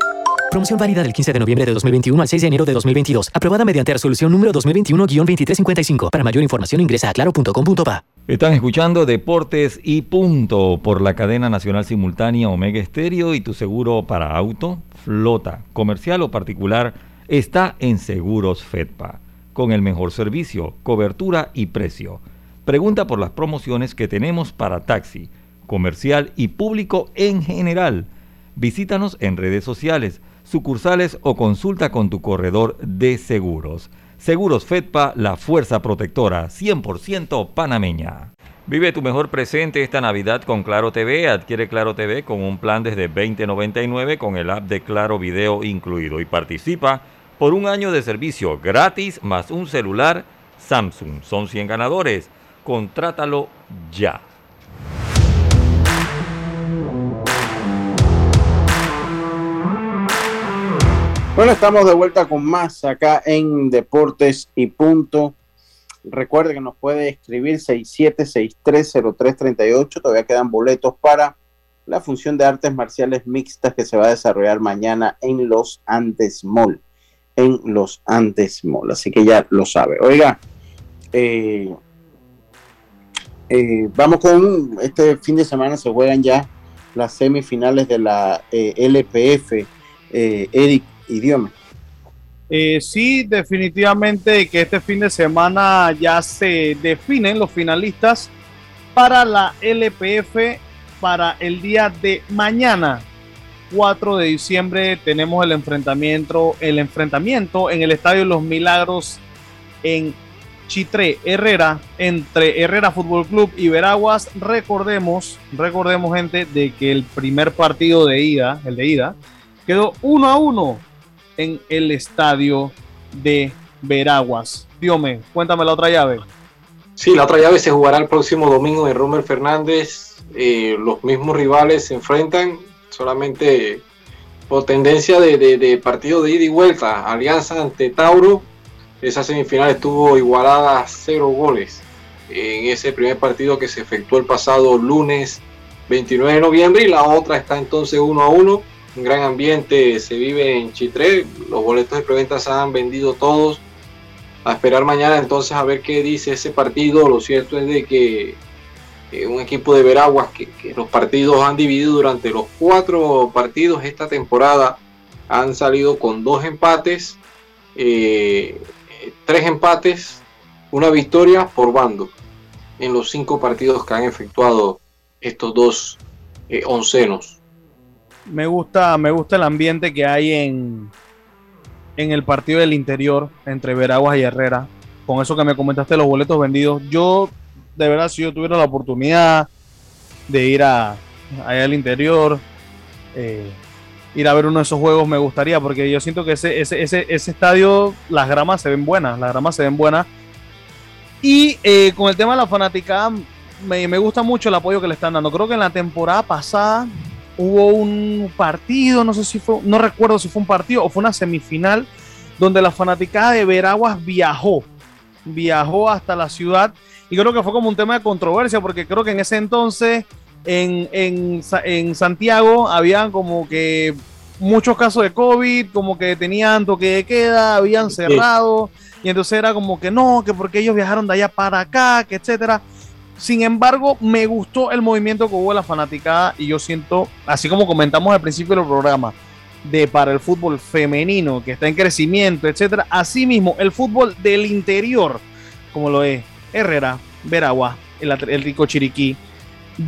Promoción válida del 15 de noviembre de 2021 al 6 de enero de 2022. Aprobada mediante resolución número 2021-2355. Para mayor información ingresa a claro.com.pa. Están escuchando Deportes y Punto por la cadena nacional simultánea Omega Estéreo y tu seguro para auto, flota, comercial o particular está en Seguros Fedpa. Con el mejor servicio, cobertura y precio. Pregunta por las promociones que tenemos para taxi, comercial y público en general. Visítanos en redes sociales sucursales o consulta con tu corredor de seguros. Seguros Fedpa, la fuerza protectora, 100% panameña. Vive tu mejor presente esta Navidad con Claro TV. Adquiere Claro TV con un plan desde 2099 con el app de Claro Video incluido y participa por un año de servicio gratis más un celular Samsung. Son 100 ganadores. Contrátalo ya. Bueno, estamos de vuelta con más acá en Deportes y Punto. Recuerde que nos puede escribir 67630338. Todavía quedan boletos para la función de artes marciales mixtas que se va a desarrollar mañana en los Andes Mall. En los Andes Mall. Así que ya lo sabe. Oiga, eh, eh, vamos con este fin de semana se juegan ya las semifinales de la eh, LPF. Eric, idioma. sí, definitivamente que este fin de semana ya se definen los finalistas para la LPF para el día de mañana. 4 de diciembre tenemos el enfrentamiento, el enfrentamiento en el Estadio Los Milagros en Chitré Herrera entre Herrera Fútbol Club y Veraguas. Recordemos, recordemos gente de que el primer partido de ida, el de ida, quedó 1 a 1 en el estadio de Veraguas. Diome, cuéntame la otra llave. Sí, la otra llave se jugará el próximo domingo en Romer Fernández. Eh, los mismos rivales se enfrentan solamente por tendencia de, de partido de ida y vuelta. Alianza ante Tauro esa semifinal estuvo igualada a cero goles en ese primer partido que se efectuó el pasado lunes 29 de noviembre y la otra está entonces 1 a 1. Un gran ambiente se vive en Chitré. Los boletos de preventa se han vendido todos. A esperar mañana entonces a ver qué dice ese partido. Lo cierto es de que eh, un equipo de Veraguas que, los partidos han dividido durante los cuatro partidos esta temporada han salido con dos empates. Eh, tres empates, una victoria por bando en los cinco partidos que han efectuado estos dos eh, oncenos. Me gusta, me gusta el ambiente que hay en, en el partido del interior entre Veraguas y Herrera. Con eso que me comentaste, los boletos vendidos. Yo, de verdad, si yo tuviera la oportunidad de ir a, allá al interior, eh, ir a ver uno de esos juegos me gustaría, porque yo siento que ese, ese, ese, estadio, las gramas se ven buenas, las gramas se ven buenas. Y eh, con el tema de la fanática, me, me, gusta mucho el apoyo que le están dando. Creo que en la temporada pasada hubo un partido, no sé si fue, no recuerdo si fue un partido o fue una semifinal, donde la fanaticada de Veraguas viajó, viajó hasta la ciudad. Y creo que fue como un tema de controversia, porque creo que en ese entonces en, en, en Santiago habían como que muchos casos de COVID, como que tenían toque de queda, habían cerrado, y entonces era como que no, que porque ellos viajaron de allá para acá, que etcétera. Sin embargo, me gustó el movimiento que hubo la fanaticada y yo siento, así como comentamos al principio del programa, de para el fútbol femenino que está en crecimiento, etcétera. Asimismo, el fútbol del interior, como lo es Herrera, Veragua, el, el Rico Chiriquí,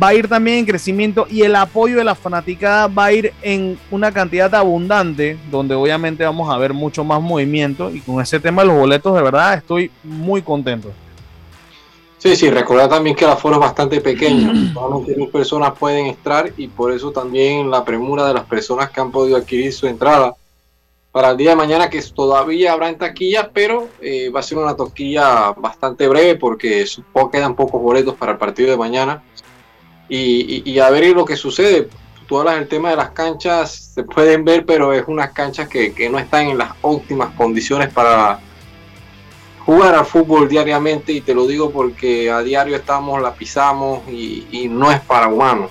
va a ir también en crecimiento y el apoyo de la fanaticada va a ir en una cantidad abundante, donde obviamente vamos a ver mucho más movimiento y con ese tema de los boletos de verdad estoy muy contento. Sí, sí, recordar también que el aforo es bastante pequeño, solamente mil personas pueden entrar y por eso también la premura de las personas que han podido adquirir su entrada para el día de mañana que todavía habrá en taquilla, pero eh, va a ser una toquilla bastante breve porque supongo quedan pocos boletos para el partido de mañana y, a ver lo que sucede. Tú hablas del tema de las canchas, se pueden ver, pero es unas canchas que, no están en las óptimas condiciones para jugar al fútbol diariamente y te lo digo porque a diario estamos, la pisamos y, no es para humanos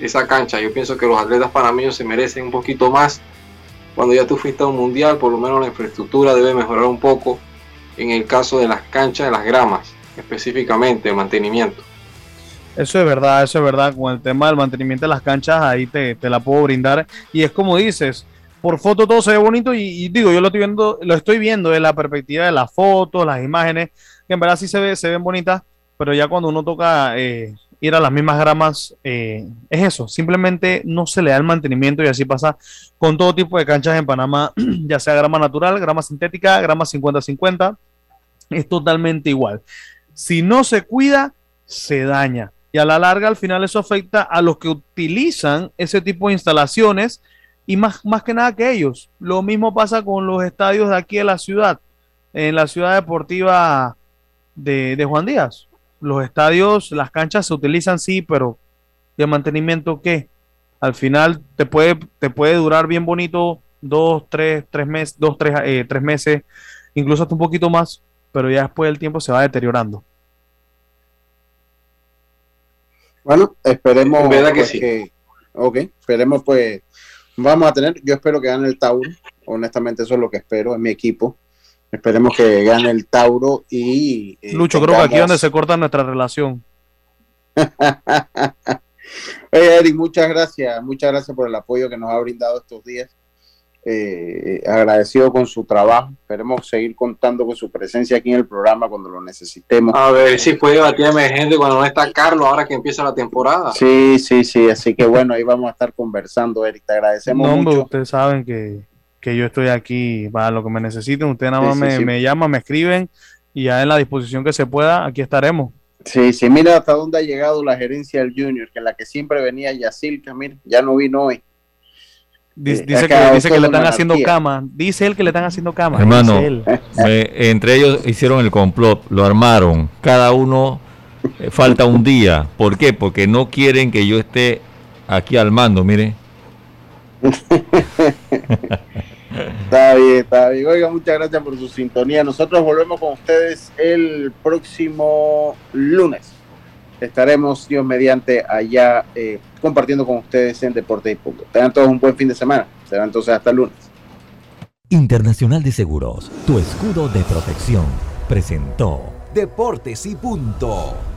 esa cancha. Yo pienso que los atletas panameños se merecen un poquito más. Cuando ya tú fuiste a un mundial, por lo menos la infraestructura debe mejorar un poco en el caso de las canchas, de las gramas, específicamente el mantenimiento. Eso es verdad, eso es verdad. Con el tema del mantenimiento de las canchas, ahí te, la puedo brindar. Y es como dices, por foto todo se ve bonito y, digo, yo lo estoy viendo, lo estoy viendo de la perspectiva de las fotos, las imágenes, que en verdad sí se, ve, se ven bonitas, pero ya cuando uno toca eh, ir a las mismas gramas, eh, es eso, simplemente no se le da el mantenimiento y así pasa con todo tipo de canchas en Panamá, ya sea grama natural, grama sintética, grama 50-50, es totalmente igual. Si no se cuida, se daña. Y a la larga, al final, eso afecta a los que utilizan ese tipo de instalaciones y más, más que nada que ellos. Lo mismo pasa con los estadios de aquí de la ciudad, en la ciudad deportiva de, de Juan Díaz. Los estadios, las canchas se utilizan, sí, pero ¿y el mantenimiento qué? Al final te puede, te puede durar bien bonito dos, tres, tres meses, dos, tres, eh, tres meses, incluso hasta un poquito más, pero ya después del tiempo se va deteriorando. Bueno, esperemos pues, que, Ok, esperemos pues, vamos a tener, yo espero que gane el Tauro, honestamente eso es lo que espero, en mi equipo. Esperemos que gane el Tauro y... Eh, Lucho, creo que aquí es donde se corta nuestra relación. Oye, Eric, muchas gracias, muchas gracias por el apoyo que nos ha brindado estos días. Eh, agradecido con su trabajo. Esperemos seguir contando con su presencia aquí en el programa cuando lo necesitemos. A ver si puede batir emergente cuando no está Carlos, ahora que empieza la temporada. Sí, sí, sí. Así que bueno, ahí vamos a estar conversando, Eric. Te agradecemos no, mucho. Ustedes saben que, yo estoy aquí para lo que me necesiten. Ustedes nada más me, me llaman, me escriben y ya en la disposición que se pueda, aquí estaremos. Sí, sí, mira hasta dónde ha llegado la gerencia del Junior, que la que siempre venía Yacilca, mira, ya no vino hoy. Dice, que, dice que le están haciendo cama. Dice él que le están haciendo cama. Hermano, entre ellos hicieron el complot, lo armaron. Cada uno eh, falta un día. ¿Por qué? Porque no quieren que yo esté aquí al mando, mire. está bien, está bien. Oiga, muchas gracias por su sintonía. Nosotros volvemos con ustedes el próximo lunes estaremos, Dios mediante, allá eh, compartiendo con ustedes en Deporte y Punto. Tengan todos un buen fin de semana. Será entonces hasta el lunes. Internacional de Seguros, tu escudo de protección, presentó Deportes y Punto.